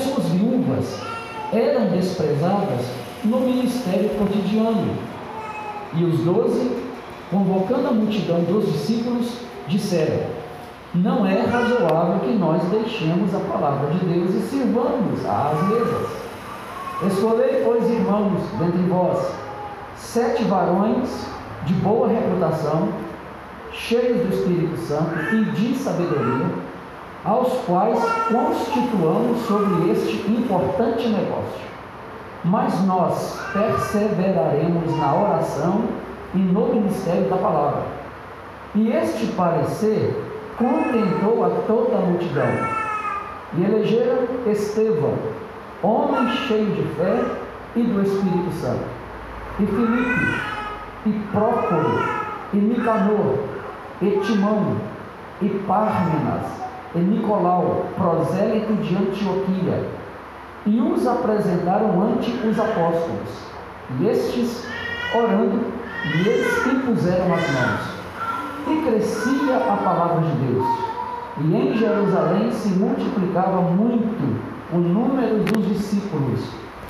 suas viúvas eram desprezadas no ministério cotidiano. E os doze, convocando a multidão dos discípulos, disseram: não é razoável que nós deixemos a palavra de Deus e sirvamos às mesas. Escolhei, pois, irmãos, dentre vós, sete varões de boa reputação, cheios do Espírito Santo e de sabedoria, aos quais constituamos sobre este importante negócio. Mas nós perseveraremos na oração e no ministério da palavra. E este parecer contentou a toda a multidão. E elegeram Estevão, homem cheio de fé e do Espírito Santo, e Filipe, e Prócoro, e Nicanor, e Timão, e Pármenas, e Nicolau, prosélito de Antioquia, e os apresentaram ante os apóstolos. E estes, orando, lhes impuseram as mãos e crescia a palavra de Deus. E em Jerusalém se multiplicava muito o número dos discípulos,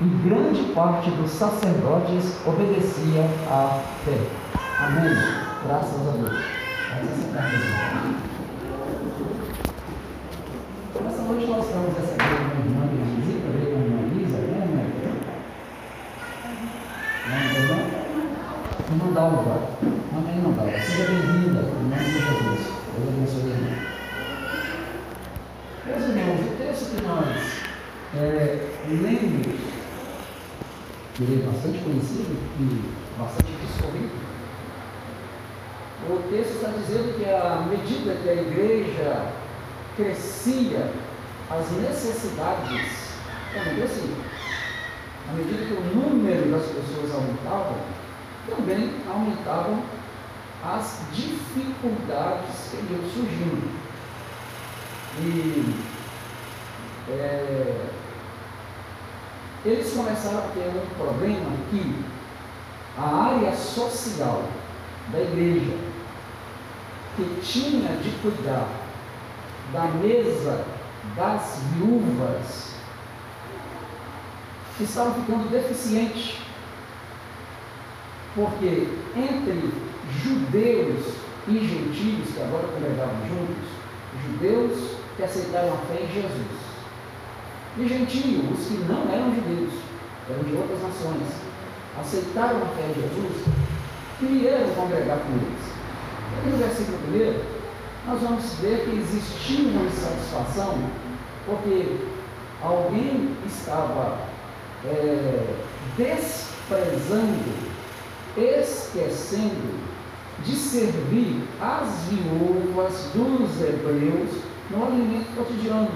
e grande parte dos sacerdotes obedecia à fé. Amém. Graças a Deus. Nessa noite nós estamos recebendo uma irmã de visita, veio com a irmã Lisa, né, minha Não, não, não dá lugar. Amém, não dá. Seja bem-vinda, em nome de Jesus. Deus abençoe a irmã. Meus irmãos, o texto que nós é, lemos, que ele é bastante conhecido e bastante discorrido, o texto está dizendo que à medida que a igreja crescia, as necessidades também cresciam. À medida que o número das pessoas aumentava, também aumentavam as dificuldades que iam surgindo. E é, eles começaram a ter um problema que a área social da igreja, que tinha de cuidar da mesa das viúvas, estava ficando deficiente. Porque entre judeus e gentios que agora congregavam juntos, judeus que aceitaram a fé em Jesus, e gentios, os que não eram judeus, eram de outras nações, aceitaram a fé em Jesus, queriam congregar com eles. Aqui no versículo 1, nós vamos ver que existia uma insatisfação, porque alguém estava é, desprezando, esquecendo de servir as viúvas dos hebreus no alimento cotidiano.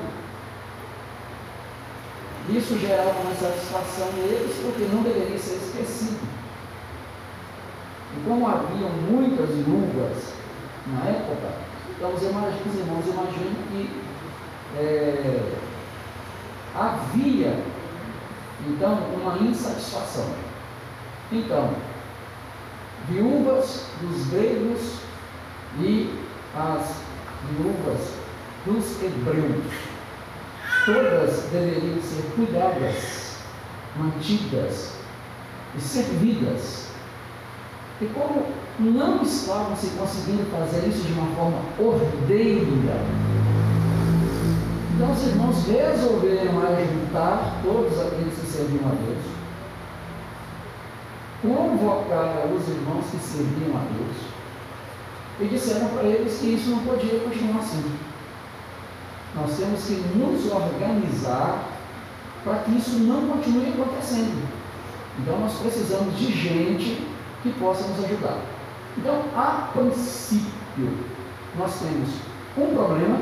Isso gerava uma satisfação neles, porque não deveria ser esquecido. E como haviam muitas viúvas na época, então os irmãos imaginam que é, havia então uma insatisfação. Então, viúvas dos gregos e as viúvas dos hebreus. Todas deveriam ser cuidadas, mantidas e servidas. E como não estavam se conseguindo fazer isso de uma forma ordeira, então os irmãos resolveram ajuntar todos aqueles que serviam a Deus convocar os irmãos que serviam a Deus e disseram para eles que isso não podia continuar assim. Nós temos que nos organizar para que isso não continue acontecendo. Então nós precisamos de gente que possa nos ajudar. Então, a princípio, nós temos um problema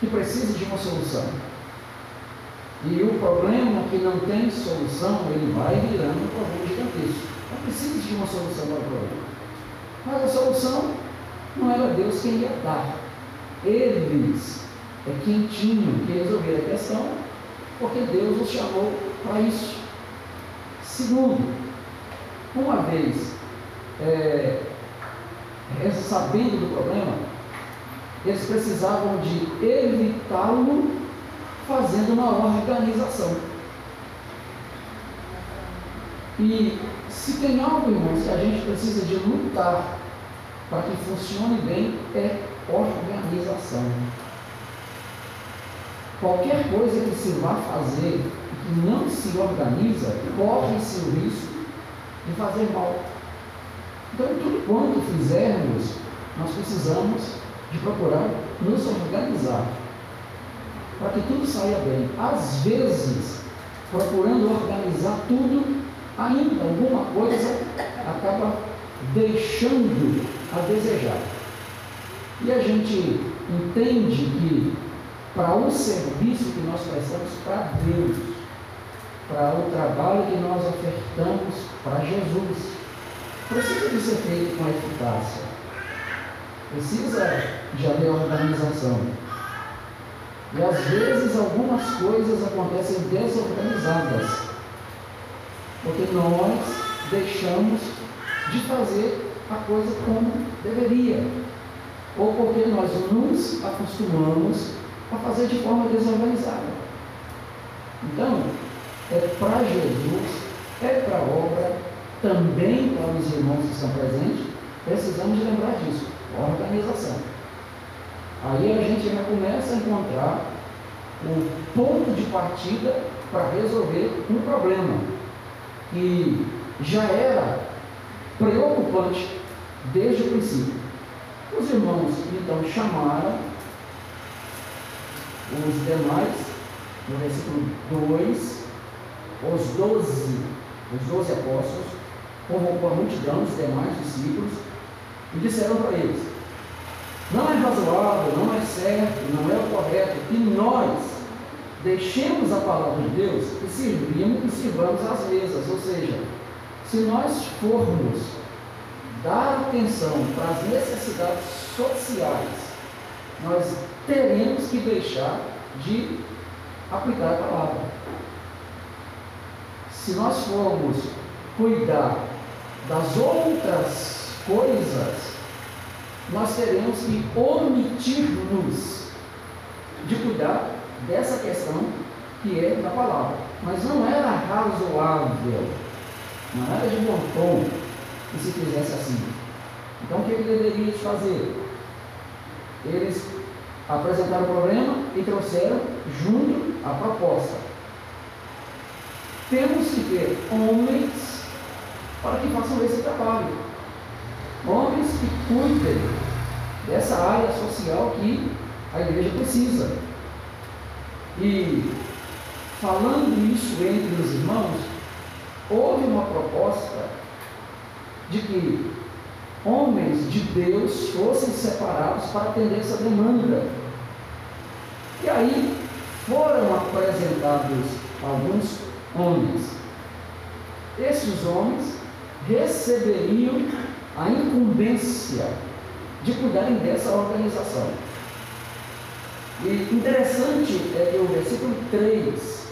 que precisa de uma solução. E o problema que não tem solução, ele vai virando um problema gigantesco. Então precisa de uma solução para o problema. Mas a solução não era Deus quem ia dar. Eles é quem tinham que resolver a questão, porque Deus os chamou para isso. Segundo, uma vez é, é, sabendo do problema, eles precisavam de evitá-lo fazendo uma organização. E se tem algo, irmãos, que a gente precisa de lutar para que funcione bem, é organização. Qualquer coisa que se vá fazer que não se organiza, corre-se o risco de fazer mal. Então, tudo quanto fizermos, nós precisamos de procurar nos organizar para que tudo saia bem. Às vezes, procurando organizar tudo, ainda alguma coisa acaba deixando a desejar. E a gente entende que para o serviço que nós prestamos para Deus, para o trabalho que nós ofertamos para Jesus, precisa de ser feito com eficácia. Precisa de haver organização. E às vezes algumas coisas acontecem desorganizadas, porque nós deixamos de fazer a coisa como deveria, ou porque nós nos acostumamos a fazer de forma desorganizada. Então, é para Jesus, é para a obra, também para os irmãos que estão presentes, precisamos lembrar disso, organização. Aí a gente já começa a encontrar um ponto de partida para resolver um problema que já era preocupante desde o princípio. Os irmãos então chamaram os demais, no versículo 2, os doze, os doze apóstolos, convocou a multidão, os demais discípulos, e disseram para eles: Não é razoável, não é certo, não é o correto que nós deixemos a palavra de Deus e sirvamos e sirvamos as mesas. Ou seja, se nós formos dar atenção para as necessidades sociais, nós teremos que deixar de aplicar a palavra. Se nós formos cuidar das outras coisas, nós teremos que omitir-nos de cuidar dessa questão que é da palavra. Mas não era razoável, não era de bom tom que se fizesse assim. Então o que ele deveria fazer? Eles apresentaram o problema e trouxeram junto a proposta. Temos que ter homens para que façam esse trabalho. Homens que cuidem dessa área social que a igreja precisa. E falando isso entre os irmãos, houve uma proposta de que homens de Deus fossem separados para atender essa demanda. E aí foram apresentados alguns homens. Esses homens receberiam a incumbência de cuidarem dessa organização. E interessante é que o versículo 3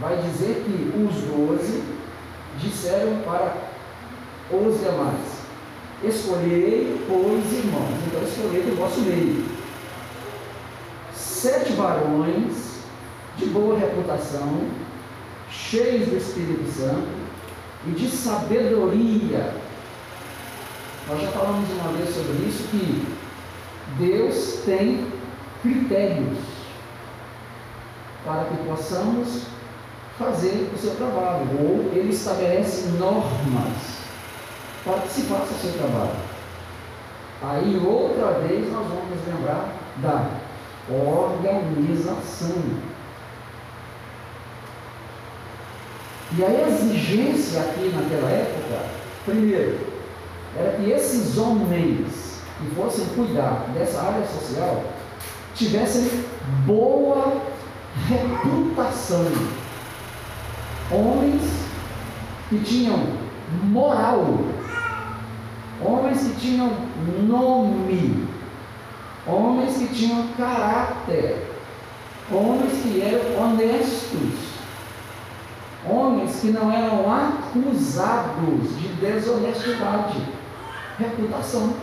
vai dizer que os doze disseram para os demais: Escolhei, pois, irmãos, então escolhei do vosso meio sete varões de boa reputação, cheios do Espírito Santo, e de sabedoria. Nós já falamos uma vez sobre isso que Deus tem critérios para que possamos fazer o seu trabalho, ou Ele estabelece normas para que se faça o seu trabalho. Aí outra vez nós vamos lembrar da organização E a exigência aqui naquela época, primeiro, era que esses homens que fossem cuidar dessa área social tivessem boa reputação. Homens que tinham moral, homens que tinham nome, homens que tinham caráter, homens que eram honestos homens que não eram acusados de desonestidade, reputação.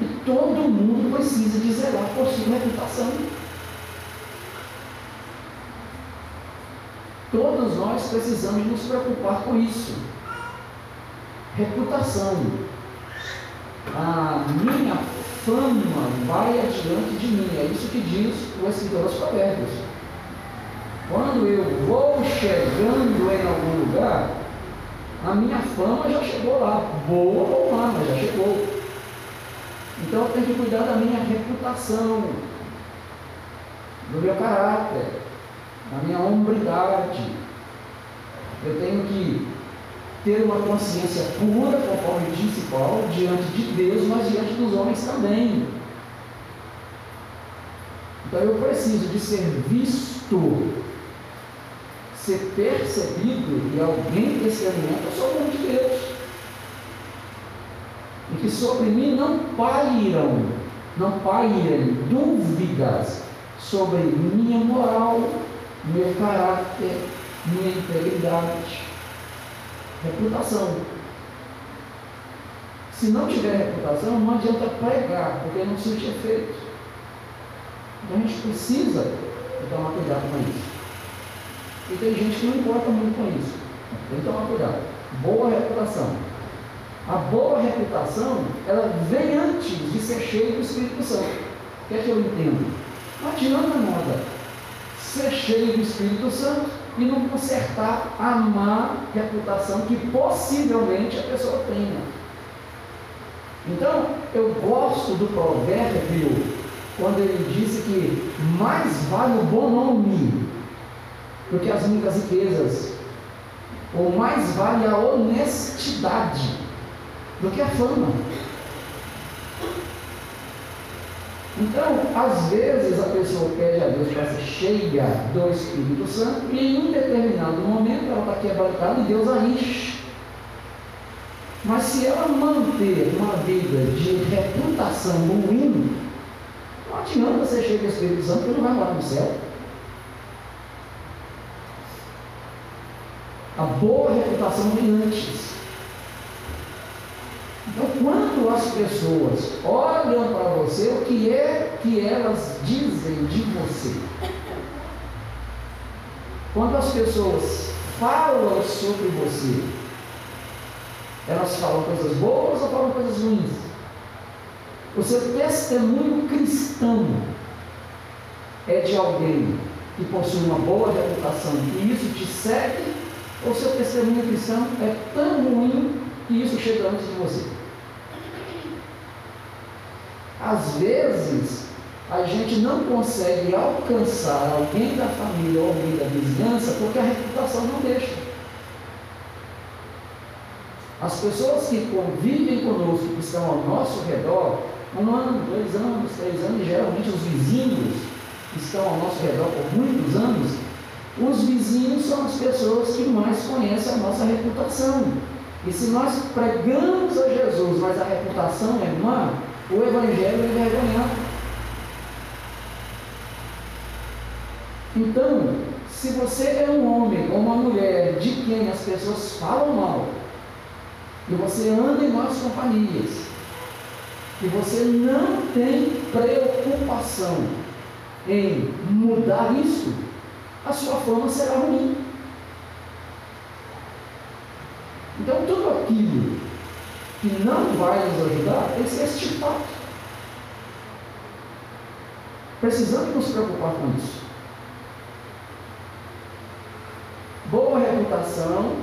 E todo mundo precisa de zelar por sua reputação. Todos nós precisamos nos preocupar com isso. Reputação. A minha fama vai adiante de mim. É isso que diz o escritor dos Provérbios. Quando eu vou chegando em algum lugar, a minha fama já chegou lá, boa ou má, mas já chegou. Então eu tenho que cuidar da minha reputação, do meu caráter, da minha hombridade. Eu tenho que ter uma consciência pura, conforme disse Paulo, diante de Deus, mas diante dos homens também. Então eu preciso de ser visto ser percebido e alguém que se alimenta sou o de Deus. E que sobre mim não pairam, não pairem dúvidas sobre minha moral, meu caráter, minha integridade, reputação. Se não tiver reputação, não adianta pregar, porque não surte efeito. Então a gente precisa tomar cuidado com isso. E tem gente que não importa muito com isso. Tem que tomar cuidado. Boa reputação. A boa reputação, ela vem antes de ser cheio do Espírito Santo. O que é que eu entendo? Não adianta nada ser cheio do Espírito Santo e não consertar a má reputação que possivelmente a pessoa tenha. Então, eu gosto do provérbio quando ele disse que mais vale o bom nome do que as muitas riquezas. Ou mais vale a honestidade do que a fama. Então, às vezes a pessoa pede a Deus para ser cheia do Espírito Santo e em um determinado momento ela está quebrantada e Deus a enche. Mas se ela manter uma vida de reputação ruim, não adianta ser cheia do Espírito Santo porque não vai morar no céu. A boa reputação vem antes. Então, quando as pessoas olham para você, o que é que elas dizem de você? Quando as pessoas falam sobre você, elas falam coisas boas ou falam coisas ruins? O seu testemunho cristão é de alguém que possui uma boa reputação e isso te segue ou seu testemunho cristão é tão ruim que isso chega antes de você. Às vezes, a gente não consegue alcançar alguém da família ou alguém da vizinhança porque a reputação não deixa. As pessoas que convivem conosco, que estão ao nosso redor, um ano, dois anos, três anos, geralmente os vizinhos que estão ao nosso redor por muitos anos, os vizinhos são as pessoas que mais conhecem a nossa reputação. E se nós pregamos a Jesus, mas a reputação é má, o Evangelho é envergonhado. Então, se você é um homem ou uma mulher de quem as pessoas falam mal, e você anda em más companhias, e você não tem preocupação em mudar isso, a sua fama será ruim. Então, tudo aquilo que não vai nos ajudar tem que ser. Precisamos nos preocupar com isso. Boa reputação,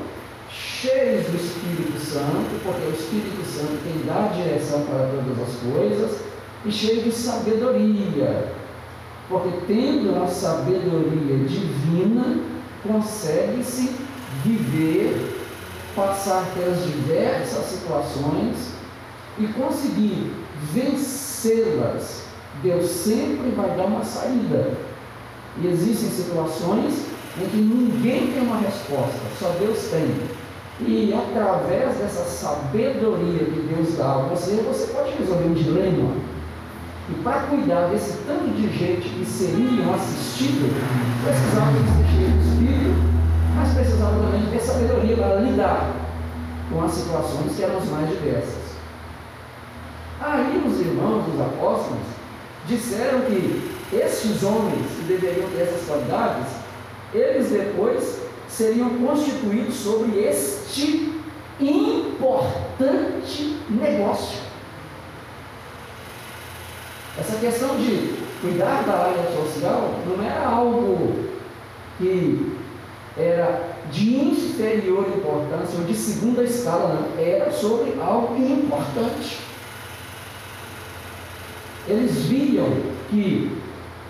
cheios do Espírito Santo, porque o Espírito Santo tem dar direção para todas as coisas, e cheio de sabedoria, porque tendo a sabedoria divina, consegue-se viver, passar pelas diversas situações e conseguir vencê-las. Deus sempre vai dar uma saída. E existem situações em que ninguém tem uma resposta, só Deus tem. E através dessa sabedoria que Deus dá a você, você pode resolver um dilema. E para cuidar desse tanto de gente que seriam assistidos, precisava ser cheio do Espírito, mas precisava também ter sabedoria para lidar com as situações que eram as mais diversas. Aí os irmãos, os apóstolos, disseram que esses homens que deveriam ter essas qualidades, eles depois seriam constituídos sobre este importante negócio. Essa questão de cuidar da área social não era algo que era de inferior importância ou de segunda escala, não. Era sobre algo importante. Eles viam que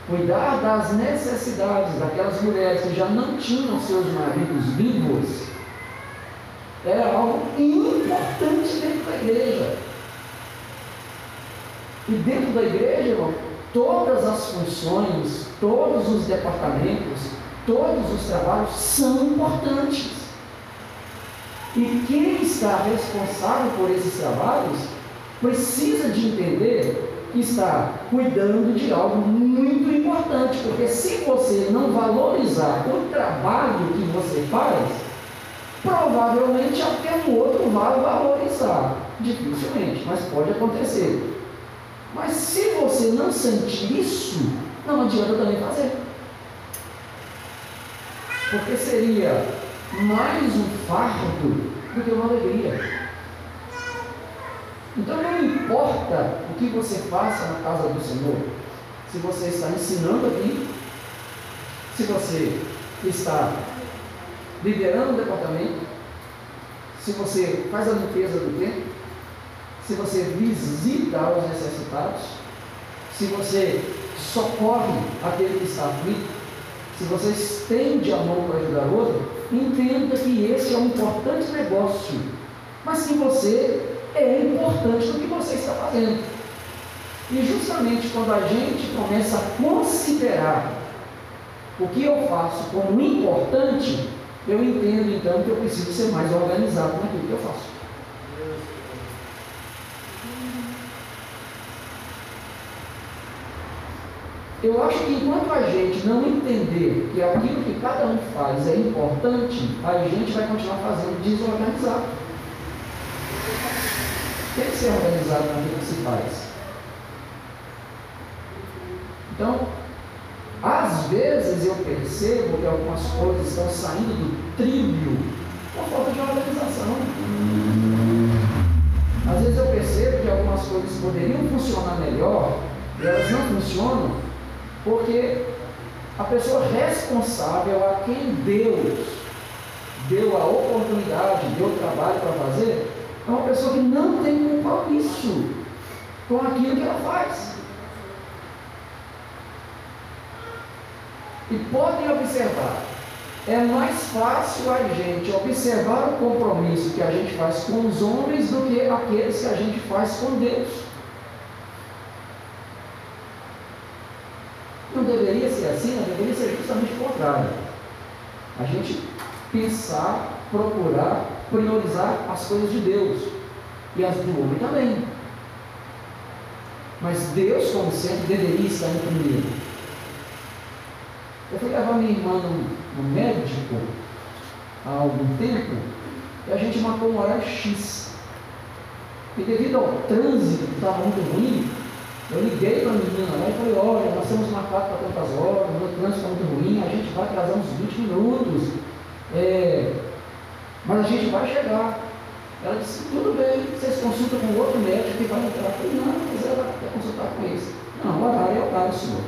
cuidar das necessidades daquelas mulheres que já não tinham seus maridos vivos era algo importante dentro da igreja. E dentro da igreja, irmão, todas as funções, todos os departamentos, todos os trabalhos são importantes. E quem está responsável por esses trabalhos precisa de entender está cuidando de algo muito importante, porque se você não valorizar o trabalho que você faz, provavelmente até um outro vai valorizar. Dificilmente, mas pode acontecer. Mas se você não sentir isso, não adianta também fazer. Porque seria mais um fardo do que uma alegria. Então não importa o que você faça na casa do Senhor, se você está ensinando aqui, se você está liderando o departamento, se você faz a limpeza do templo, se você visita os necessitados, se você socorre aquele que está aflito, se você estende a mão para ajudar outro, entenda que esse é um importante negócio, mas que você é importante no que você está fazendo. E justamente quando a gente começa a considerar o que eu faço como importante, eu entendo então que eu preciso ser mais organizado naquilo que eu faço. Eu acho que enquanto a gente não entender que aquilo que cada um faz é importante, a gente vai continuar fazendo desorganizado tem que ser organizado naquilo que se faz. Então, às vezes eu percebo que algumas coisas estão saindo do trilho por falta de organização. Às vezes eu percebo que algumas coisas poderiam funcionar melhor e elas não funcionam porque a pessoa responsável a quem Deus deu a oportunidade, deu o trabalho para fazer, é uma pessoa que não tem compromisso com aquilo que ela faz. E podem observar, é mais fácil a gente observar o compromisso que a gente faz com os homens do que aqueles que a gente faz com Deus. Não deveria ser assim, não deveria ser justamente o contrário. A gente pensar, procurar priorizar as coisas de Deus e as do homem também. Mas Deus, como sempre, deveria estar em primeiro. Eu fui levar minha irmã no, no médico há algum tempo e a gente marcou um horário X. E devido ao trânsito que estava muito ruim, eu liguei para a menina lá e falei, olha, nós estamos marcados para tantas horas, o trânsito está muito ruim, a gente vai atrasar uns 20 minutos. É, mas a gente vai chegar. Ela disse, tudo bem, vocês consultam com outro médico que vai entrar. Eu falei, não, mas ela quer consultar com esse. Não, o horário é o horário, senhor.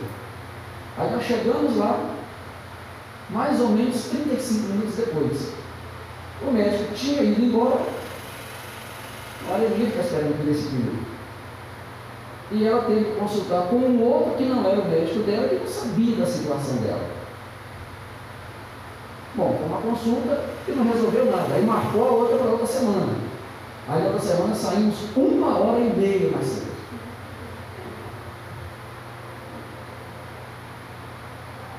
Aí nós chegamos lá, mais ou menos 35 minutos depois. O médico tinha ido embora. Olha, ele está esperando por esse filho. E ela teve que consultar com um outro que não era o médico dela e não sabia da situação dela. Bom, foi uma consulta e não resolveu nada. Aí marcou a outra para outra semana. Aí outra semana saímos uma hora e meia mais cedo.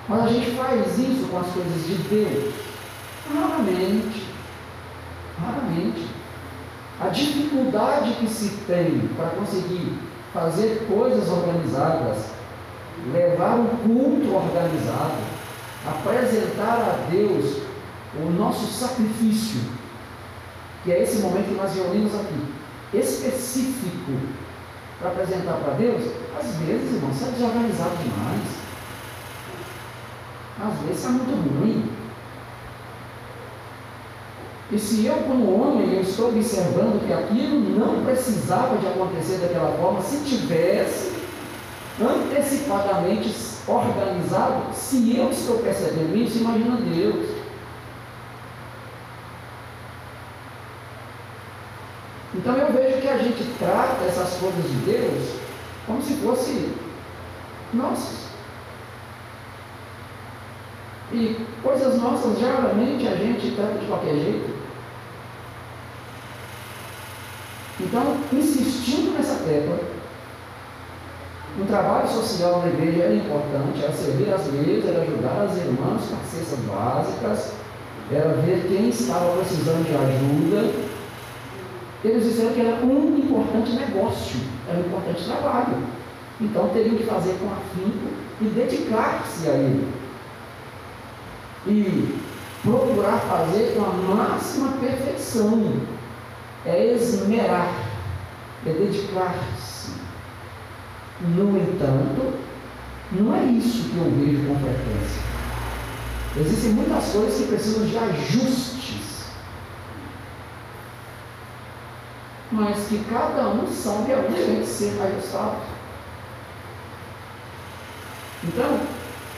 Mas a gente faz isso com as coisas de Deus? Raramente. Raramente. A dificuldade que se tem para conseguir fazer coisas organizadas, levar um culto organizado, apresentar a Deus o nosso sacrifício, que é esse momento que nós reunimos aqui, específico para apresentar para Deus, às vezes, irmão, está desorganizado demais. Às vezes está muito ruim. E se eu, como homem, eu estou observando que aquilo não precisava de acontecer daquela forma, se tivesse antecipadamente organizado, se eu estou percebendo isso, imagina Deus. Então eu vejo que a gente trata essas coisas de Deus como se fosse nossas. E coisas nossas, geralmente, a gente trata de qualquer jeito. Então, insistindo nessa tecla, um trabalho social na igreja era importante, era servir as mesas, era ajudar as irmãs com as cestas básicas, era ver quem estava precisando de ajuda. Eles disseram que era um importante negócio, era um importante trabalho. Então teriam que fazer com afinco e dedicar-se a ele. E procurar fazer com a máxima perfeição é esmerar, é dedicar-se. No entanto, não é isso que eu vejo com frequência. Existem muitas coisas que precisam de ajustes, mas que cada um sabe aonde ser ajustado. Então,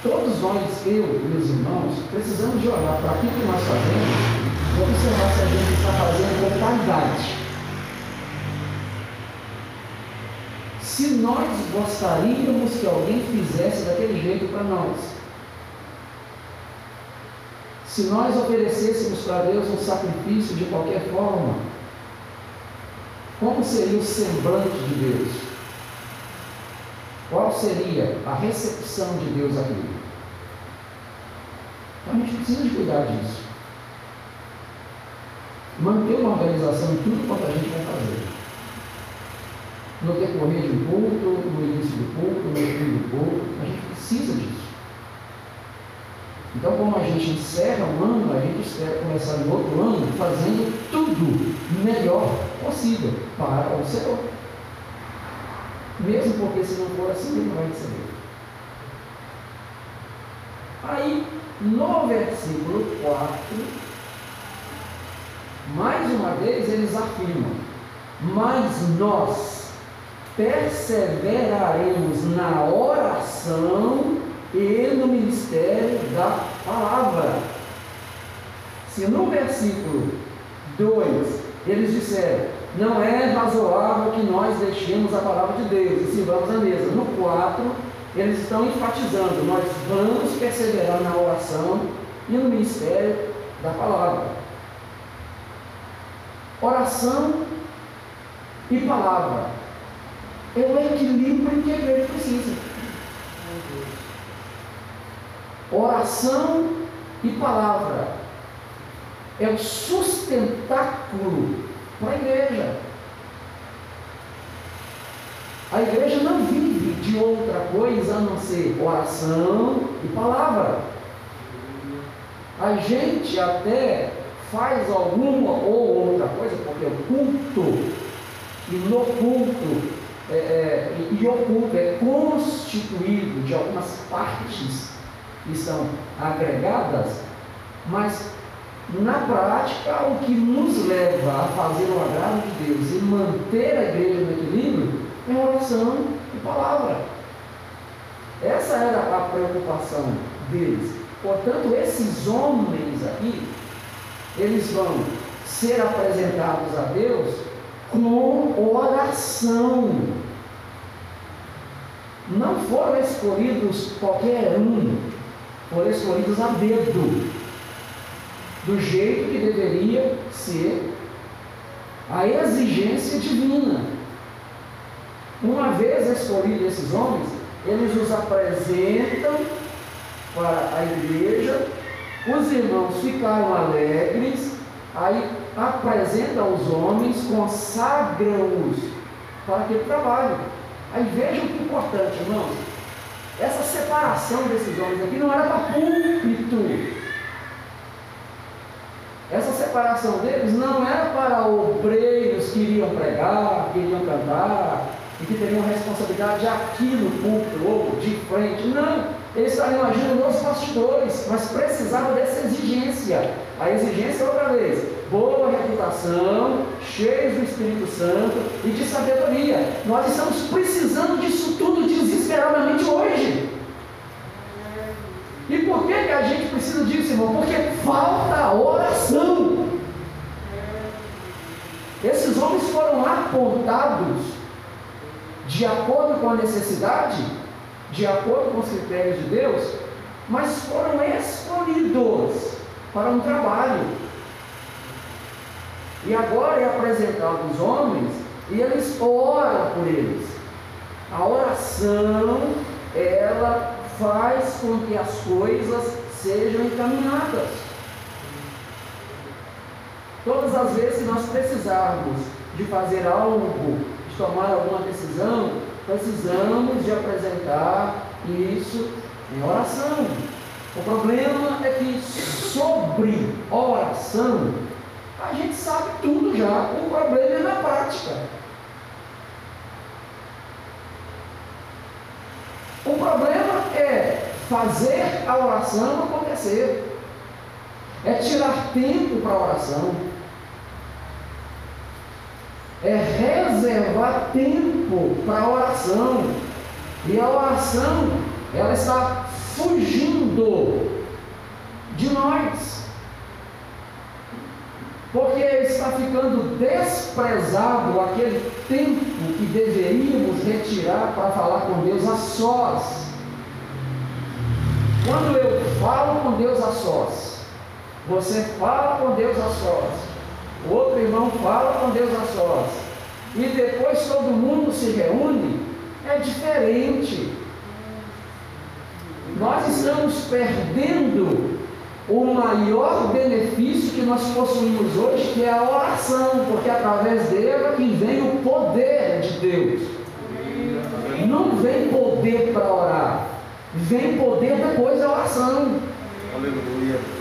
todos nós, eu e meus irmãos, precisamos de olhar para aquilo que nós fazemos Vamos observar se a gente está fazendo com qualidade. Se nós gostaríamos que alguém fizesse daquele jeito para nós, se nós oferecêssemos para Deus um sacrifício de qualquer forma, como seria o semblante de Deus? Qual seria a recepção de Deus aqui? Então a gente precisa de cuidar disso manter uma organização em tudo quanto a gente vai fazer. No decorrer de um culto, no início do culto, no fim do culto, a gente precisa disso. Então, como a gente encerra um ano, a gente espera começar no outro ano fazendo tudo melhor possível para o Senhor. Mesmo porque se não for assim, ele vai receber. Aí, no versículo 4, mais uma vez eles afirmam: Mas nós perseveraremos na oração e no ministério da palavra. Se no versículo 2 eles disseram: Não é razoável que nós deixemos a palavra de Deus e sirvamos a mesa. No 4, eles estão enfatizando: Nós vamos perseverar na oração e no ministério da palavra oração e palavra. É o equilíbrio que a igreja precisa. Oração e palavra é o sustentáculo para a igreja. A igreja não vive de outra coisa a não ser oração e palavra. A gente até faz alguma ou outra coisa, porque o culto, e no culto, é, é, e o culto é constituído de algumas partes que são agregadas, mas na prática o que nos leva a fazer o agrado de Deus e manter a igreja no equilíbrio é oração e palavra. Essa era a preocupação deles. Portanto, esses homens aqui, eles vão ser apresentados a Deus com oração. Não foram escolhidos qualquer um, foram escolhidos a dedo. Do jeito que deveria ser a exigência divina. Uma vez escolhidos esses homens, eles os apresentam para a igreja, os irmãos ficaram alegres, aí apresentam os homens, consagram-os para aquele trabalho. Aí vejam que importante, irmãos. Essa separação desses homens aqui não era para púlpito. Essa separação deles não era para obreiros que iriam pregar, que iriam cantar, e que teriam responsabilidade aqui no púlpito ou de frente. Não, eles estariam agindo nos bastidores, mas precisavam dessa exigência. A exigência, outra vez, boa reputação, cheios do Espírito Santo e de sabedoria. Nós estamos precisando disso tudo desesperadamente hoje. E por que, que a gente precisa disso, irmão? Porque falta oração. Esses homens foram apontados de acordo com a necessidade, de acordo com os critérios de Deus, mas foram escolhidos para um trabalho. E agora é apresentado os homens e eles oram por eles. A oração, ela faz com que as coisas sejam encaminhadas. Todas as vezes que nós precisarmos de fazer algo, de tomar alguma decisão, precisamos de apresentar isso em oração. O problema é que sobre oração a gente sabe tudo já. O problema é na prática. O problema é fazer a oração acontecer. É tirar tempo para a oração. É reservar tempo para a oração. E a oração, ela está fugindo de nós. Porque está ficando desprezado aquele tempo que deveríamos retirar para falar com Deus a sós. Quando eu falo com Deus a sós, você fala com Deus a sós, o outro irmão fala com Deus a sós, e depois todo mundo se reúne, é diferente. Nós estamos perdendo o maior benefício que nós possuímos hoje, que é a oração, porque através dela que vem o poder de Deus. Não vem poder para orar, vem poder depois da oração. Aleluia.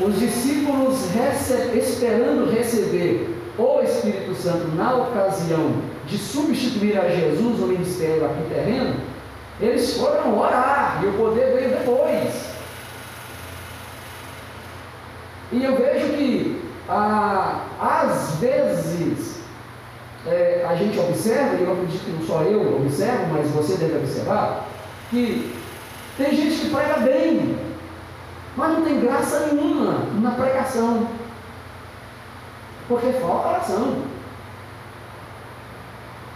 Os discípulos rece esperando receber o Espírito Santo na ocasião de substituir a Jesus no ministério aqui terreno, eles foram orar e o poder veio depois. E eu vejo que, ah, às vezes, é, a gente observa, e eu acredito que não só eu observo, mas você deve observar, que tem gente que prega bem, mas não tem graça nenhuma na pregação, porque falta oração.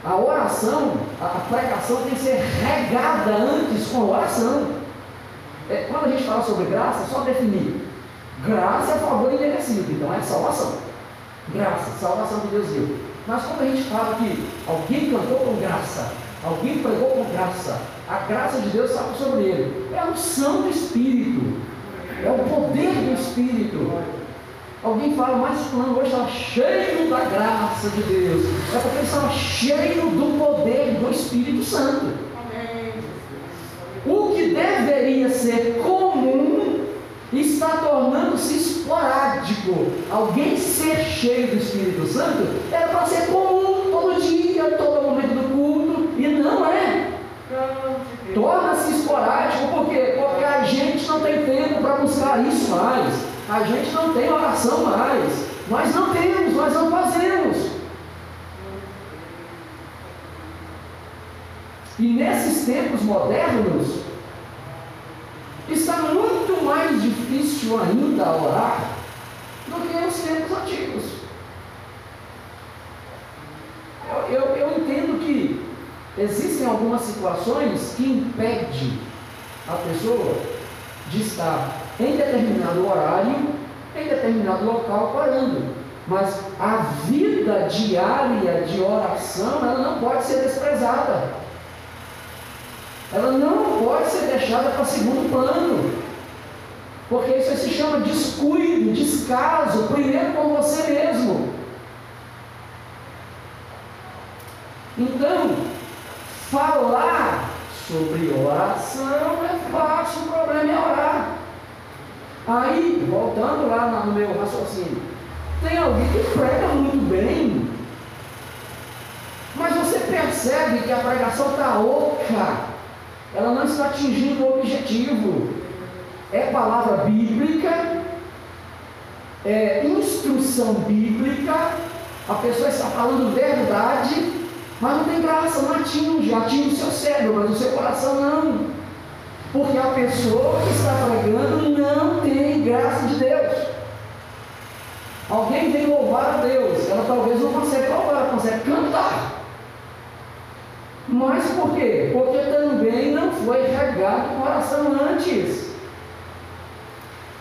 A oração, a pregação tem que ser regada antes com oração. É, quando a gente fala sobre graça, é só definir. Graça é favor imerecido, então é salvação. Graça, salvação que Deus deu. Mas quando a gente fala que alguém cantou com graça, alguém pregou com graça, a graça de Deus estava sobre ele. É a unção do Espírito, é o poder do Espírito. Alguém fala, mas fulano hoje estava cheio da graça de Deus. É porque ele estava cheio do poder do Espírito Santo. O que deveria ser comum está tornando-se esporádico. Alguém ser cheio do Espírito Santo era para ser comum todo dia, todo momento do culto, e não é. Torna-se esporádico, por quê? Porque a gente não tem tempo para buscar isso mais. A gente não tem oração mais. Nós não temos, nós não fazemos. E nesses tempos modernos, está muito mais difícil ainda orar do que nos tempos antigos. Eu, eu, eu entendo que existem algumas situações que impedem a pessoa de estar em determinado horário em determinado local orando. Mas a vida diária de oração, ela não pode ser desprezada. Ela não pode ser deixada para segundo plano. Porque isso se chama descuido, descaso, primeiro com você mesmo. Então, falar sobre oração é fácil, o problema é orar. Aí, voltando lá no meu raciocínio, tem alguém que prega muito bem, mas você percebe que a pregação está oca, ela não está atingindo o objetivo. É palavra bíblica, é instrução bíblica, a pessoa está falando verdade, mas não tem graça, não atinge, atinge o seu cérebro, mas o seu coração não. Porque a pessoa que está pregando não tem graça de Deus. Alguém vem louvar a Deus, ela talvez não consegue louvar, ela consegue cantar. Mas por quê? Porque também não foi regado o coração antes.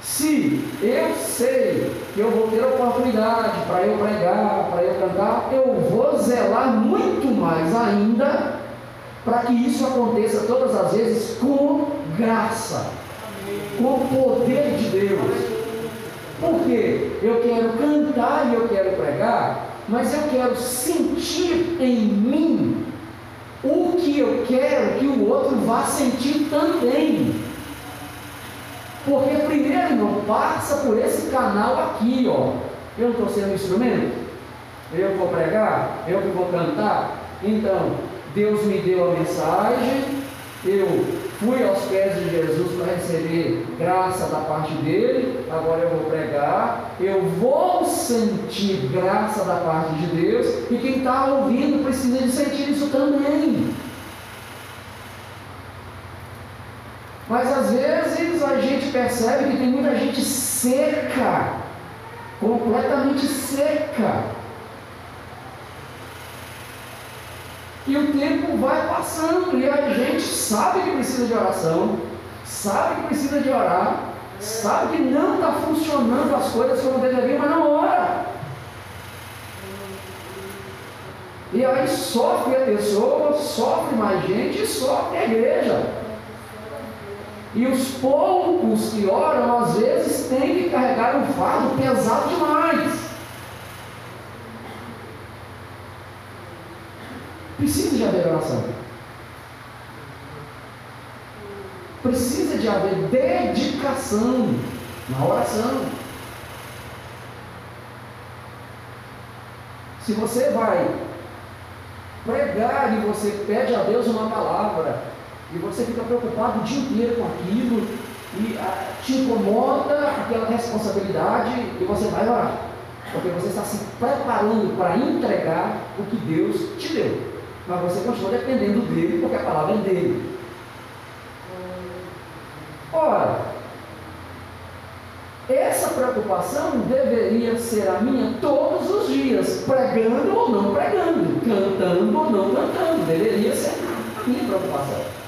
Se eu sei que eu vou ter oportunidade para eu pregar, para eu cantar, eu vou zelar muito mais ainda para que isso aconteça todas as vezes com graça, com o poder de Deus. Porque eu quero cantar e eu quero pregar, mas eu quero sentir em mim o que eu quero que o outro vá sentir também. Porque primeiro, não passa por esse canal aqui, ó. Eu não estou sendo instrumento? Eu vou pregar? Eu que vou cantar? Então, Deus me deu a mensagem, eu fui aos pés de Jesus para receber graça da parte dele, agora eu vou pregar, eu vou sentir graça da parte de Deus, e quem está ouvindo precisa de sentir isso também. Mas às vezes a gente percebe que tem muita gente seca, completamente seca. E o tempo vai passando e a gente sabe que precisa de oração, sabe que precisa de orar, sabe que não está funcionando as coisas como deveriam, mas não ora. E aí sofre a pessoa, sofre mais gente sofre a igreja. E os poucos que oram, às vezes, têm que carregar um fardo pesado demais. Precisa de haver oração. Precisa de haver dedicação na oração. Se você vai pregar e você pede a Deus uma palavra, e você fica preocupado o dia inteiro com aquilo, e ah, te incomoda aquela responsabilidade, e você vai orar, porque você está se preparando para entregar o que Deus te deu, mas você continua dependendo dele, porque a palavra é dele. Ora, essa preocupação deveria ser a minha todos os dias, pregando ou não pregando, cantando ou não cantando, deveria ser a minha preocupação.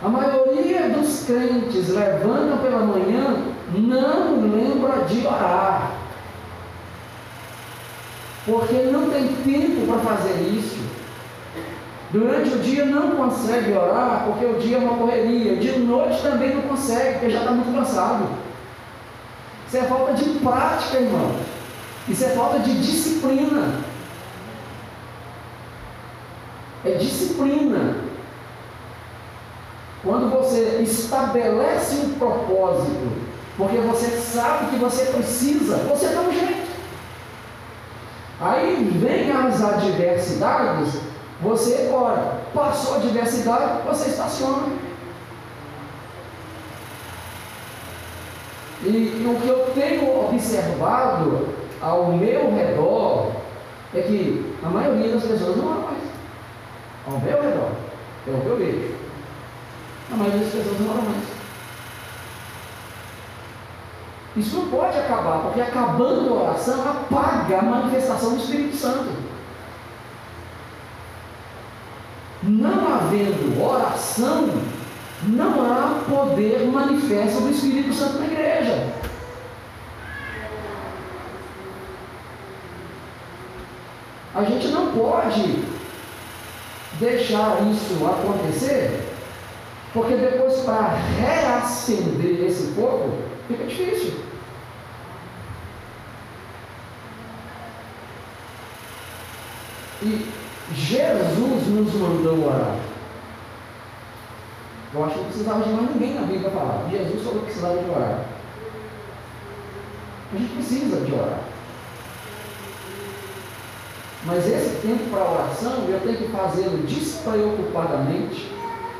A maioria dos crentes levantam pela manhã, não lembra de orar. Porque não tem tempo para fazer isso. Durante o dia não consegue orar, porque o dia é uma correria. De noite também não consegue, porque já está muito cansado. Isso é falta de prática, irmão. Isso é falta de disciplina. É disciplina. Quando você estabelece um propósito, porque você sabe que você precisa, você dá um jeito. Aí vem as adversidades, você ora. Passou a adversidade, você estaciona. E, e o que eu tenho observado ao meu redor é que a maioria das pessoas não ora mais. Ao meu redor. É o que eu vejo. A maioria das pessoas não oram mais. Isso não pode acabar, porque acabando a oração apaga a manifestação do Espírito Santo. Não havendo oração, não há poder manifesto do Espírito Santo na igreja. A gente não pode deixar isso acontecer porque depois para reacender esse fogo fica difícil. E Jesus nos mandou orar. Eu acho que não precisava de mais ninguém na Bíblia falar. Jesus falou que precisava de orar. A gente precisa de orar. Mas esse tempo para oração eu tenho que fazê-lo despreocupadamente,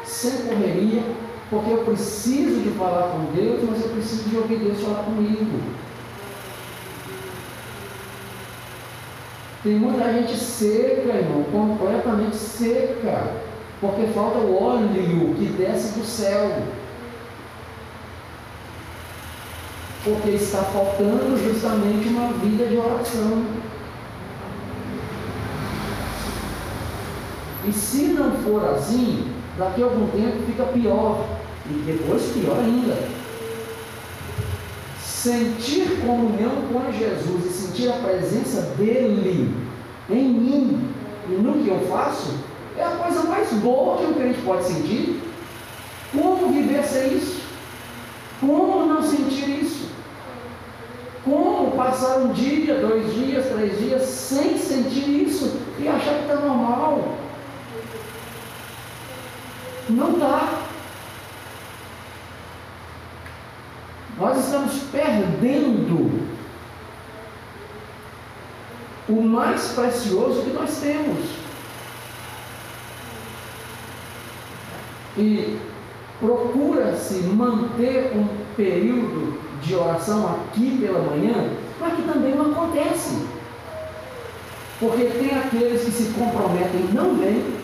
sem correria, porque eu preciso de falar com Deus, mas eu preciso de ouvir Deus falar comigo. Tem muita gente seca, irmão, completamente seca, porque falta o óleo que desce do céu. Porque está faltando justamente uma vida de oração. E se não for assim, daqui a algum tempo fica pior. E depois pior ainda. Sentir comunhão com Jesus e sentir a presença dele em mim e no que eu faço é a coisa mais boa que um crente pode sentir. Como viver sem isso? Como não sentir isso? Como passar um dia, dois dias, três dias sem sentir isso e achar que está normal? Não dá. Nós estamos perdendo o mais precioso que nós temos. E procura-se manter um período de oração aqui pela manhã, mas que também não acontece. Porque tem aqueles que se comprometem e não vêm,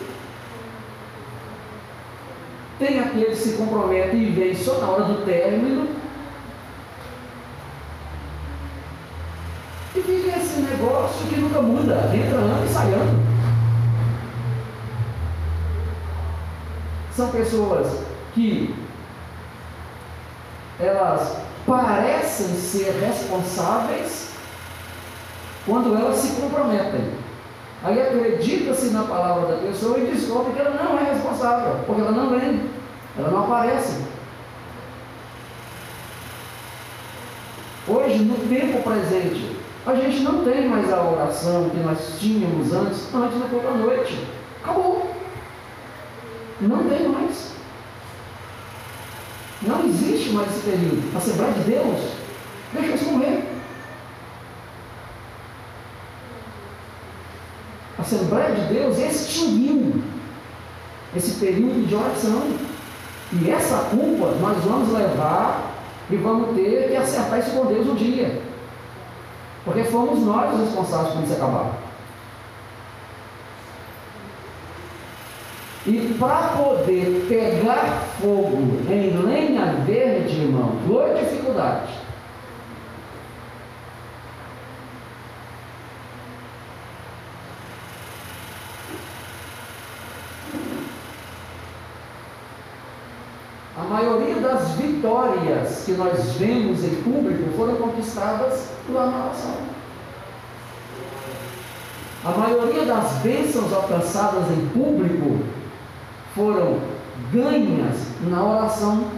tem aqueles que se comprometem e vêm só na hora do término. E vive esse negócio que nunca muda, entra ano e sai ano. São pessoas que elas parecem ser responsáveis quando elas se comprometem. Aí acredita-se na palavra da pessoa e descobre que ela não é responsável, porque ela não vem, ela não aparece. Hoje, no tempo presente, a gente não tem mais a oração que nós tínhamos antes, antes da da noite. Acabou. Não tem mais. Não existe mais esse período. A Assembleia de Deus deixa isso morrer. A Assembleia de Deus extinguiu esse período de oração. E essa culpa nós vamos levar e vamos ter que acertar isso com Deus um dia. Porque fomos nós os responsáveis por isso acabar. E para poder pegar fogo em lenha verde, irmão, foi dificuldade. maioria das que nós vemos em público foram conquistadas lá na oração. A maioria das bênçãos alcançadas em público foram ganhas na oração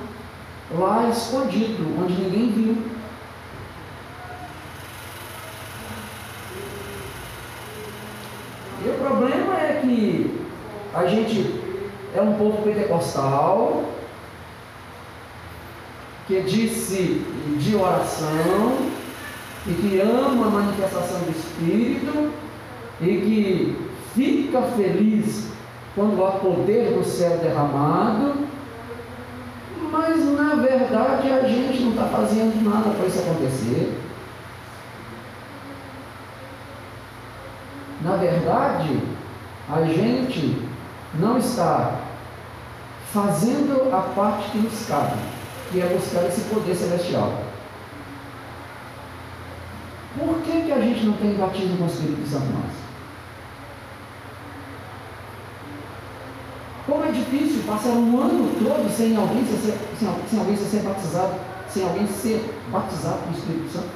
lá escondido, onde ninguém viu. E o problema é que a gente é um povo pentecostal, que disse de oração e que ama a manifestação do Espírito e que fica feliz quando há poder do céu derramado, mas na verdade a gente não está fazendo nada para isso acontecer. Na verdade, a gente não está fazendo a parte que nos cabe que é buscar esse poder celestial. Por que, que a gente não tem batismo com o Espírito Santo mais? Como é difícil passar um ano todo sem alguém ser, sem, sem alguém ser batizado, sem alguém ser batizado com o Espírito Santo?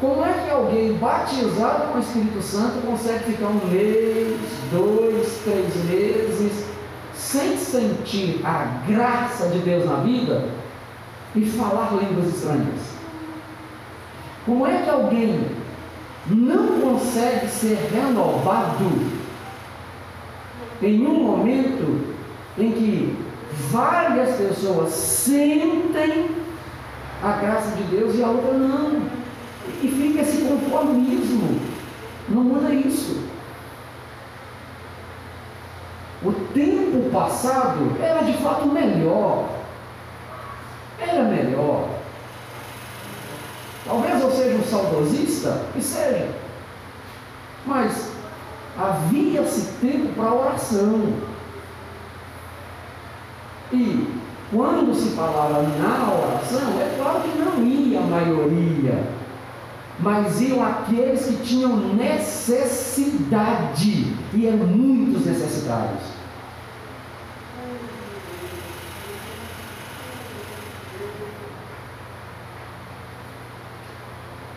Como é que alguém batizado com o Espírito Santo consegue ficar um mês, dois, três meses, sem sentir a graça de Deus na vida e falar línguas estranhas? Como é que alguém não consegue ser renovado em um momento em que várias pessoas sentem a graça de Deus e a outra não? E fica esse conformismo. Não muda isso. O tempo passado era de fato melhor. Era melhor. Talvez eu seja um saudosista, e seja. Mas havia-se tempo para oração. E quando se falava na oração, é claro que não ia a maioria, mas iam aqueles que tinham necessidade, e eram muitos necessitados.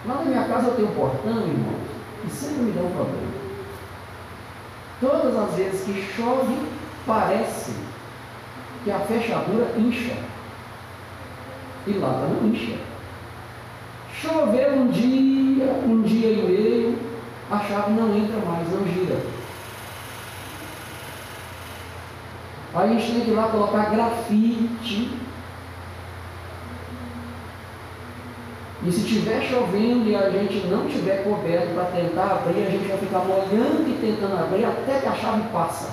Lá na minha casa eu tenho um portão, irmãos, e sempre me dá um problema. Todas as vezes que chove, parece que a fechadura incha. E lá não incha. Choveu um dia, um dia e meio, a chave não entra mais, não gira. Aí a gente tem que ir lá colocar grafite E se estiver chovendo e a gente não tiver coberto para tentar abrir, a gente vai ficar molhando e tentando abrir até que a chave passa.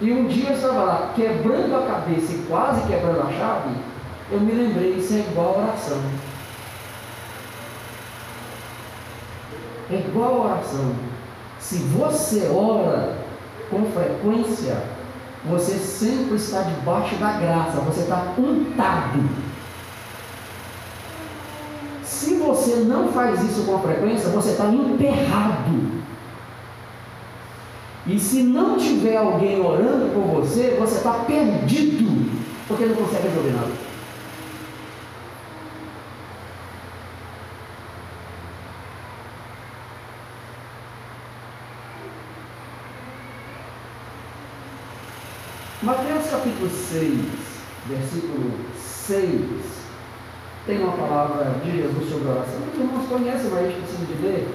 E um dia eu estava lá, quebrando a cabeça e quase quebrando a chave, eu me lembrei, isso é igual a oração. É igual a oração. Se você ora com frequência, você sempre está debaixo da graça, você está untado se não faz isso com frequência, você está emperrado. E se não tiver alguém orando por você, você está perdido, porque não consegue resolver nada. Mateus capítulo 6, versículo 6 tem uma palavra de Jesus sobre oração. Os irmãos conhecem, mas a gente precisa de ler.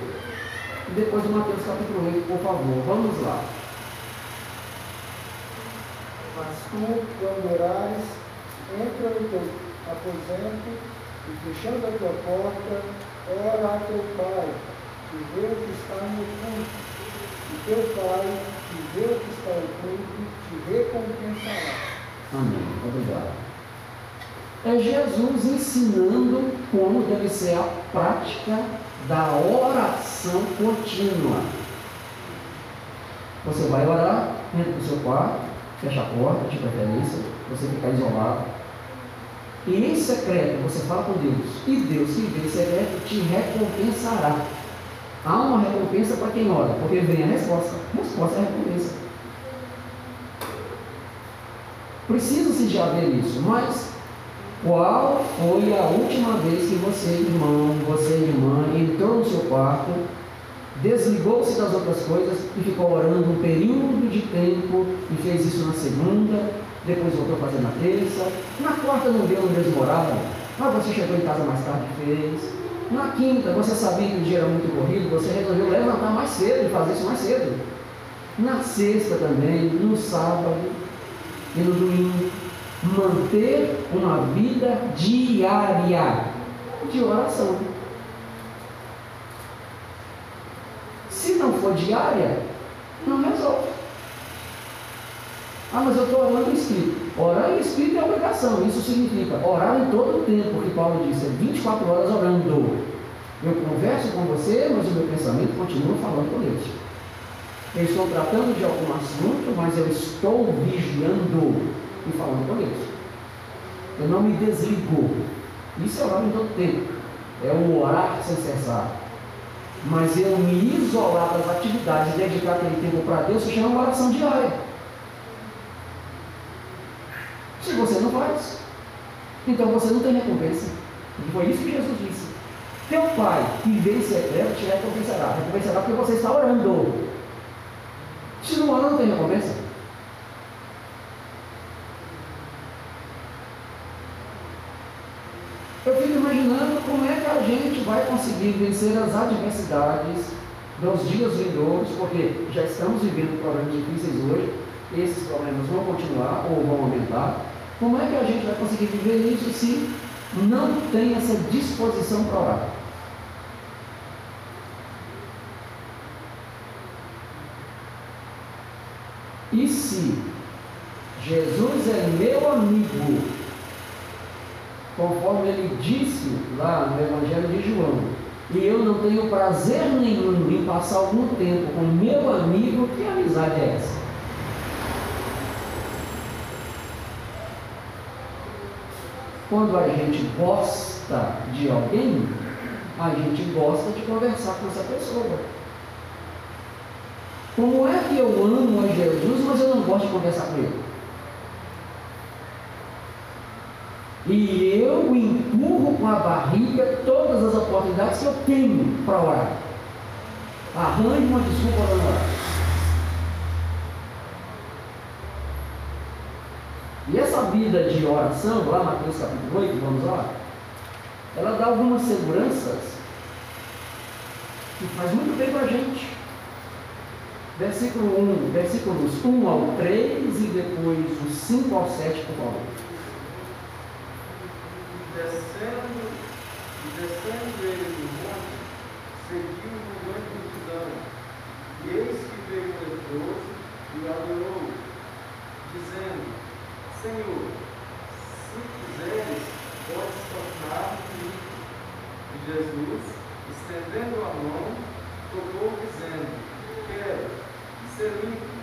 E depois de Mateus capítulo 8, por favor. Vamos lá. Mas tu, quando orares, entra no teu aposento e fechando a tua porta, ora a teu Pai, que vê o que está no oculto. E teu Pai, que vê o que está oculto, te recompensará. Amém. Obrigado é Jesus ensinando como deve ser a prática da oração contínua. Você vai orar, entra para o seu quarto, fecha a porta, de preferência, você fica isolado. E em secreto você fala com Deus. E Deus que vê em secreto te recompensará. Há uma recompensa para quem ora, porque vem a resposta. Resposta é a recompensa. Precisa-se de haver isso, mas qual foi a última vez que você, irmão, você, irmã, entrou no seu quarto, desligou-se das outras coisas e ficou orando um período de tempo e fez isso na segunda, depois voltou a fazer na terça, na quarta não deu no mesmo horário, mas você chegou em casa mais tarde e fez. Na quinta, você sabia que o dia era muito corrido, você resolveu levantar mais cedo e fazer isso mais cedo. Na sexta também, no sábado e no domingo manter uma vida diária de oração. Se não for diária, não resolve. Ah, mas eu estou orando em espírito. Orar em espírito é obrigação. Isso significa orar em todo o tempo, que Paulo disse, é 24 horas orando. Eu converso com você, mas o meu pensamento continua falando com Deus. Eu estou tratando de algum assunto, mas eu estou vigiando e falando com Deus. Eu não me desligo. Isso é orar em todo tempo. É um orar sem cessar. Mas eu me isolar das atividades e dedicar aquele tempo para Deus se chama uma oração diária. Se você não faz, então você não tem recompensa. E foi isso que Jesus disse. Teu pai que vê em secreto te recompensará. Recompensará porque você está orando. Se não ora, não tem recompensa. Eu fico imaginando como é que a gente vai conseguir vencer as adversidades dos dias vindouros, porque já estamos vivendo problemas difíceis hoje, esses problemas vão continuar ou vão aumentar. Como é que a gente vai conseguir viver isso se não tem essa disposição para orar? E se Jesus é meu amigo, conforme ele disse lá no Evangelho de João, e eu não tenho prazer nenhum em passar algum tempo com meu amigo, que amizade é essa? Quando a gente gosta de alguém, a gente gosta de conversar com essa pessoa. Como é que eu amo a Jesus, mas eu não gosto de conversar com ele? E eu empurro com a barriga todas as oportunidades que eu tenho para orar. Arranje uma desculpa para orar. E essa vida de oração, lá Mateus capítulo 8, vamos lá, ela dá algumas seguranças que faz muito bem para a gente. Versículo 1, versículos 1 ao 3 e depois os 5 ao 7, por favor descendo, e descendo ele do monte, seguiu uma grande multidão. E eis que veio um leproso e adorou, dizendo, Senhor, se quiseres, podes tornar-me limpo. E Jesus, estendendo a mão, tocou, dizendo, quero ser limpo.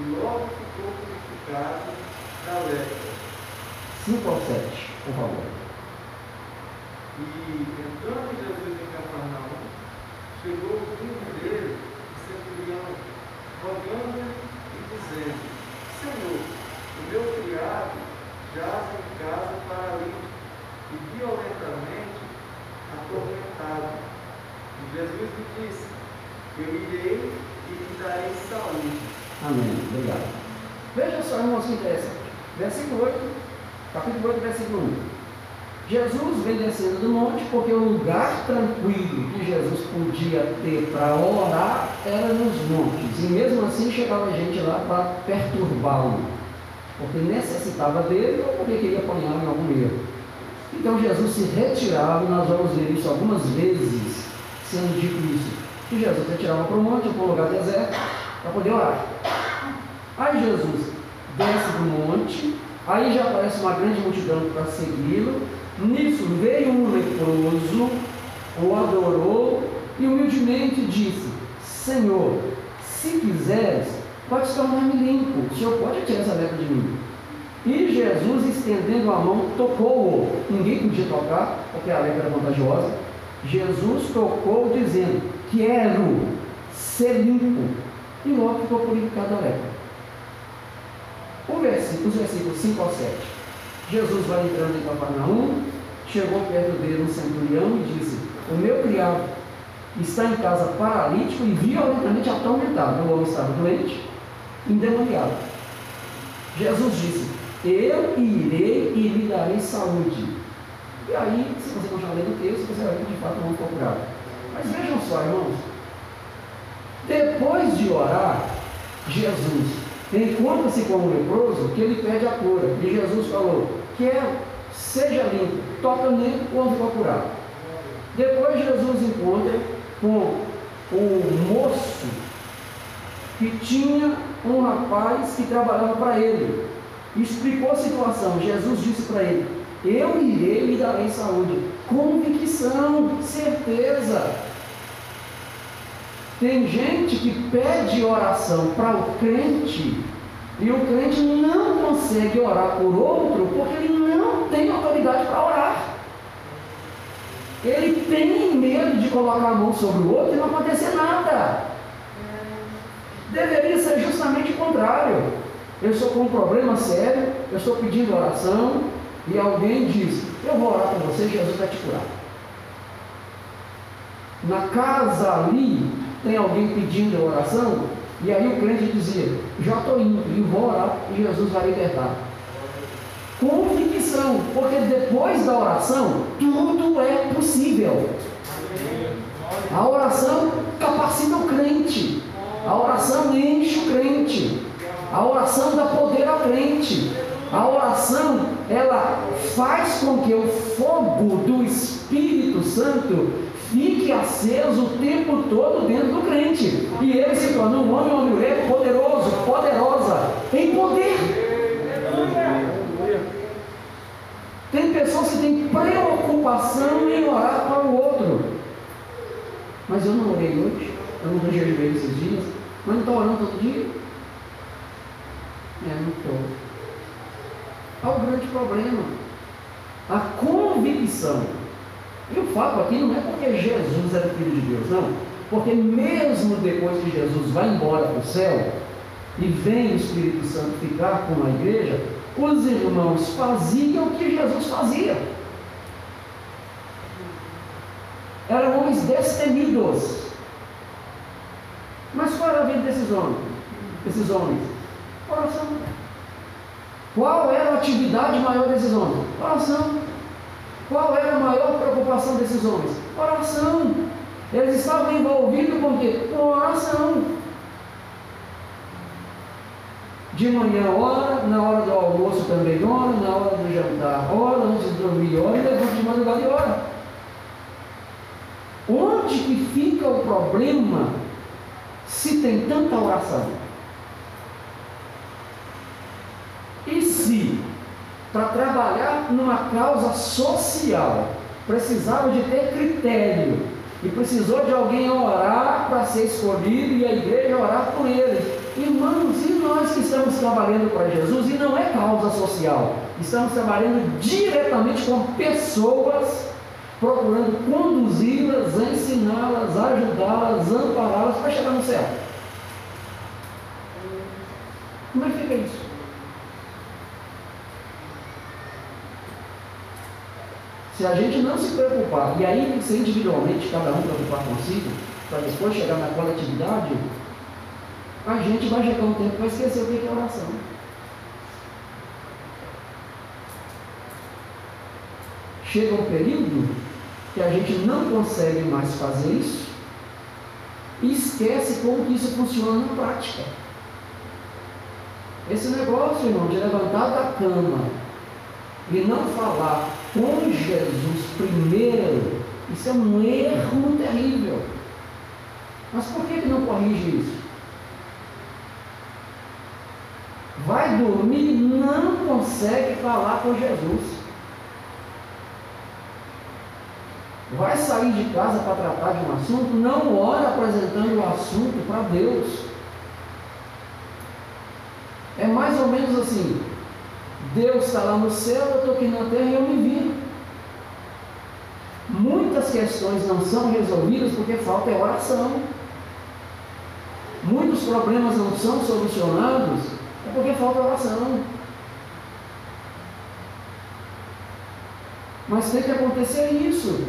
E logo ficou purificado da lepra. 5 ao 7, por favor. E entrando Jesus em Cafarnaum, chegou o filho dele, o centurião, rogando e dizendo: Senhor, o meu criado jaz em casa paralítico e violentamente atormentado. E Jesus lhe disse: Eu irei e lhe darei saúde. Amém. Obrigado. Veja só, irmãos, que interessante. Versículo 8 capítulo 8, versículo 1. Jesus vem descendo do monte porque o lugar tranquilo que Jesus podia ter para orar era nos montes. E mesmo assim chegava gente lá para perturbá-lo, porque necessitava dele ou porque queria apanhar em algum erro. Então Jesus se retirava, nós vamos ver isso algumas vezes sendo dito isso. Que Jesus retirava para o monte, para um lugar deserto, para poder orar. Aí Jesus desce do monte, Aí já aparece uma grande multidão para segui-lo. Nisso veio um leproso, o adorou e humildemente disse: Senhor, se quiseres, pode tornar-me limpo. O Senhor pode tirar essa lepra de mim. E Jesus, estendendo a mão, tocou-o. Ninguém podia tocar, porque a lepra era contagiosa. Jesus tocou, dizendo: Quero ser limpo. E logo ficou purificado a lepra. Versículo, os versículos 5 ao 7. Jesus vai entrando em Cafarnaum, chegou perto dele um centurião e disse: O meu criado está em casa paralítico e violentamente atormentado. O homem estava doente, endemoniado. Jesus disse: Eu irei e lhe darei saúde. E aí, se você continuar lendo o texto, você vai ver que de fato o homem foi curado. Mas vejam só, irmãos. Depois de orar, Jesus encontra-se com um leproso que ele pede a cura. E Jesus falou: Quer, seja limpo, toca nele quando for curado. Depois Jesus encontra com um moço que tinha um rapaz que trabalhava para ele. Explicou a situação. Jesus disse para ele: Eu irei lhe darei saúde. Convicção, certeza. Tem gente que pede oração para o crente e o crente não consegue orar por outro porque ele não tem autoridade para orar. Ele tem medo de colocar a mão sobre o outro e não acontecer nada. Deveria ser justamente o contrário. Eu estou com um problema sério, eu estou pedindo oração e alguém diz: Eu vou orar por você, Jesus vai te curar. na casa ali tem alguém pedindo oração, e aí o crente dizia, já estou indo e vou orar e Jesus vai libertar. Convicção, porque depois da oração, tudo é possível. A oração capacita o crente, a oração enche o crente, a oração dá poder ao crente, a oração ela faz com que o fogo do Espírito Santo fique aceso o tempo todo dentro do crente. E ele se torna um homem uma mulher poderoso, poderosa, em poder. Tem pessoas que têm preocupação em orar para o outro. Mas eu não orei hoje, eu não ele esses dias, mas não estou orando todo dia. É, não estou. Há um grande problema. A convicção e o fato aqui não é porque Jesus era filho de Deus, não. Porque mesmo depois que Jesus vai embora para o céu e vem o Espírito Santo ficar com a igreja, os irmãos faziam o que Jesus fazia. Eram homens destemidos. Mas qual era a vida desses homens? Desses homens? Oração. Qual era a atividade maior desses homens? Oração. Qual era a maior preocupação desses homens? Oração. Eles estavam envolvidos com o quê? Com oração. De manhã ora, na hora do almoço também ora, na hora do jantar ora, antes de dormir ora e levanta de madrugada e ora. Onde que fica o problema se tem tanta oração? E se para trabalhar numa causa social. Precisava de ter critério. E precisou de alguém orar para ser escolhido e a igreja orar por ele. Irmãos, e nós que estamos trabalhando para Jesus, e não é causa social, estamos trabalhando diretamente com pessoas, procurando conduzi-las, ensiná-las, ajudá-las, ampará-las para chegar no céu. Como é que fica isso? Se a gente não se preocupar, e aí tem que ser individualmente, cada um preocupar consigo, para depois chegar na coletividade, a gente vai chegar um tempo que vai esquecer o que é oração. Chega um período que a gente não consegue mais fazer isso e esquece como que isso funciona na prática. Esse negócio, irmão, de levantar da cama e não falar com Jesus primeiro, isso é um erro terrível. Mas por que, que não corrige isso? Vai dormir não consegue falar com Jesus. Vai sair de casa para tratar de um assunto, não ora apresentando o assunto para Deus. É mais ou menos assim: Deus está lá no céu, eu estou aqui na terra e eu me vi. Muitas questões não são resolvidas porque falta é oração. Muitos problemas não são solucionados é porque falta oração. Mas tem que acontecer isso.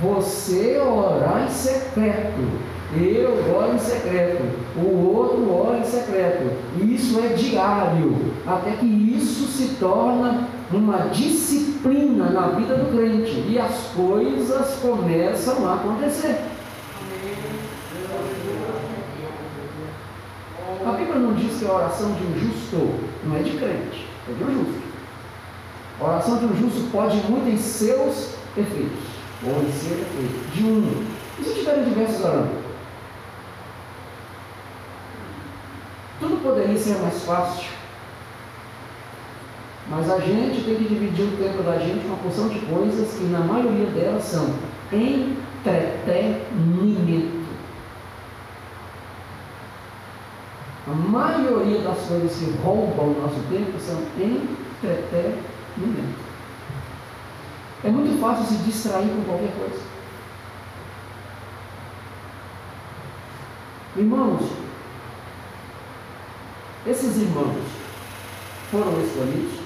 Você orar em secreto. Eu oro em secreto, o outro ora em secreto. Isso é diário, até que isso se torna uma disciplina na vida do crente e as coisas começam a acontecer. A Bíblia não diz que a oração de um justo não é de crente, é de um justo. A oração de um justo pode muito em seus efeitos, ou em seu efeito, de um. E se tiverem diversos orando? Poderia ser mais fácil. Mas a gente tem que dividir o tempo da gente uma porção de coisas que na maioria delas são entretenimento. A maioria das coisas que roubam o nosso tempo são entretenimento. É muito fácil se distrair com qualquer coisa. Irmãos, esses irmãos foram escolhidos,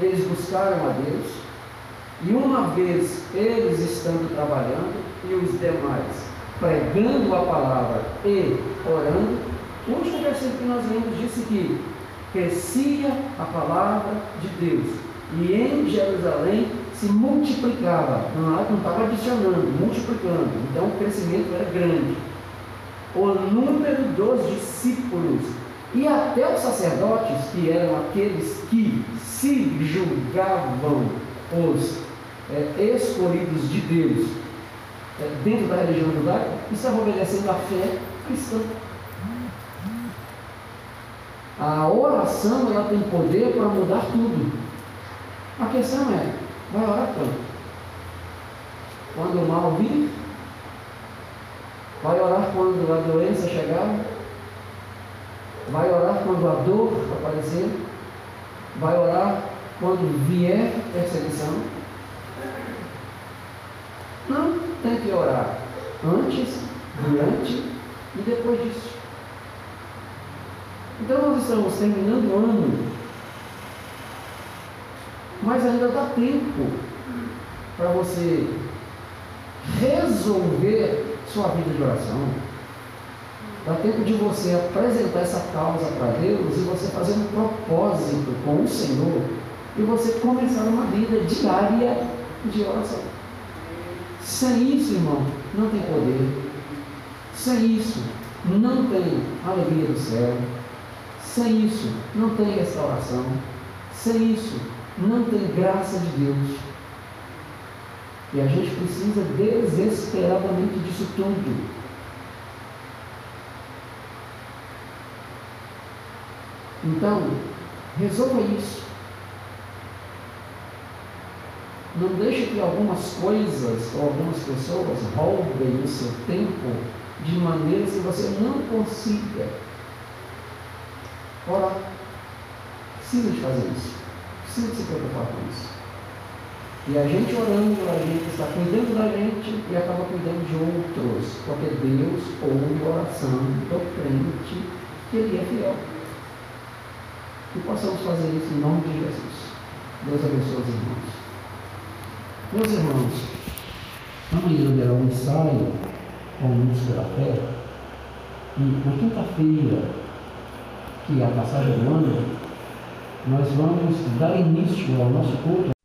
eles buscaram a Deus, E uma vez eles estando trabalhando e os demais pregando a palavra e orando, o último versículo que nós lemos disse que crescia a palavra de Deus e em Jerusalém se multiplicava, não estava adicionando, multiplicando, então o crescimento era grande. O número dos discípulos e até os sacerdotes, que eram aqueles que se julgavam os é, escolhidos de Deus é, dentro da religião judaica, estavam obedecendo a fé cristã. A oração ela tem poder para mudar tudo. A questão é, vai orar quando? Quando o mal vir? Vai orar quando a doença chegar? Vai orar quando a dor aparecer? Vai orar quando vier perseguição? Não, tem que orar antes, durante e depois disso. Então nós estamos terminando o ano, mas ainda dá tempo para você resolver sua vida de oração. Dá tempo de você apresentar essa causa para Deus e você fazer um propósito com o Senhor e você começar uma vida diária de oração. Sem isso, irmão, não tem poder. Sem isso, não tem alegria do céu. Sem isso, não tem restauração. Sem isso, não tem graça de Deus. E a gente precisa desesperadamente disso tudo. Então, resolva isso. Não deixe que algumas coisas ou algumas pessoas roubem o seu tempo de maneira que você não consiga Ora, Precisa de fazer isso. Precisa de se preocupar com isso. E a gente orando, a gente está cuidando da gente e acaba cuidando de outros. Porque Deus ouve a oração do crente que ele é fiel. Que possamos fazer isso em nome de Jesus. Deus abençoe os irmãos. Meus irmãos, amanhã haverá um ensaio com ministro da fé. E na quinta-feira, que é a passagem do ano, nós vamos dar início ao nosso culto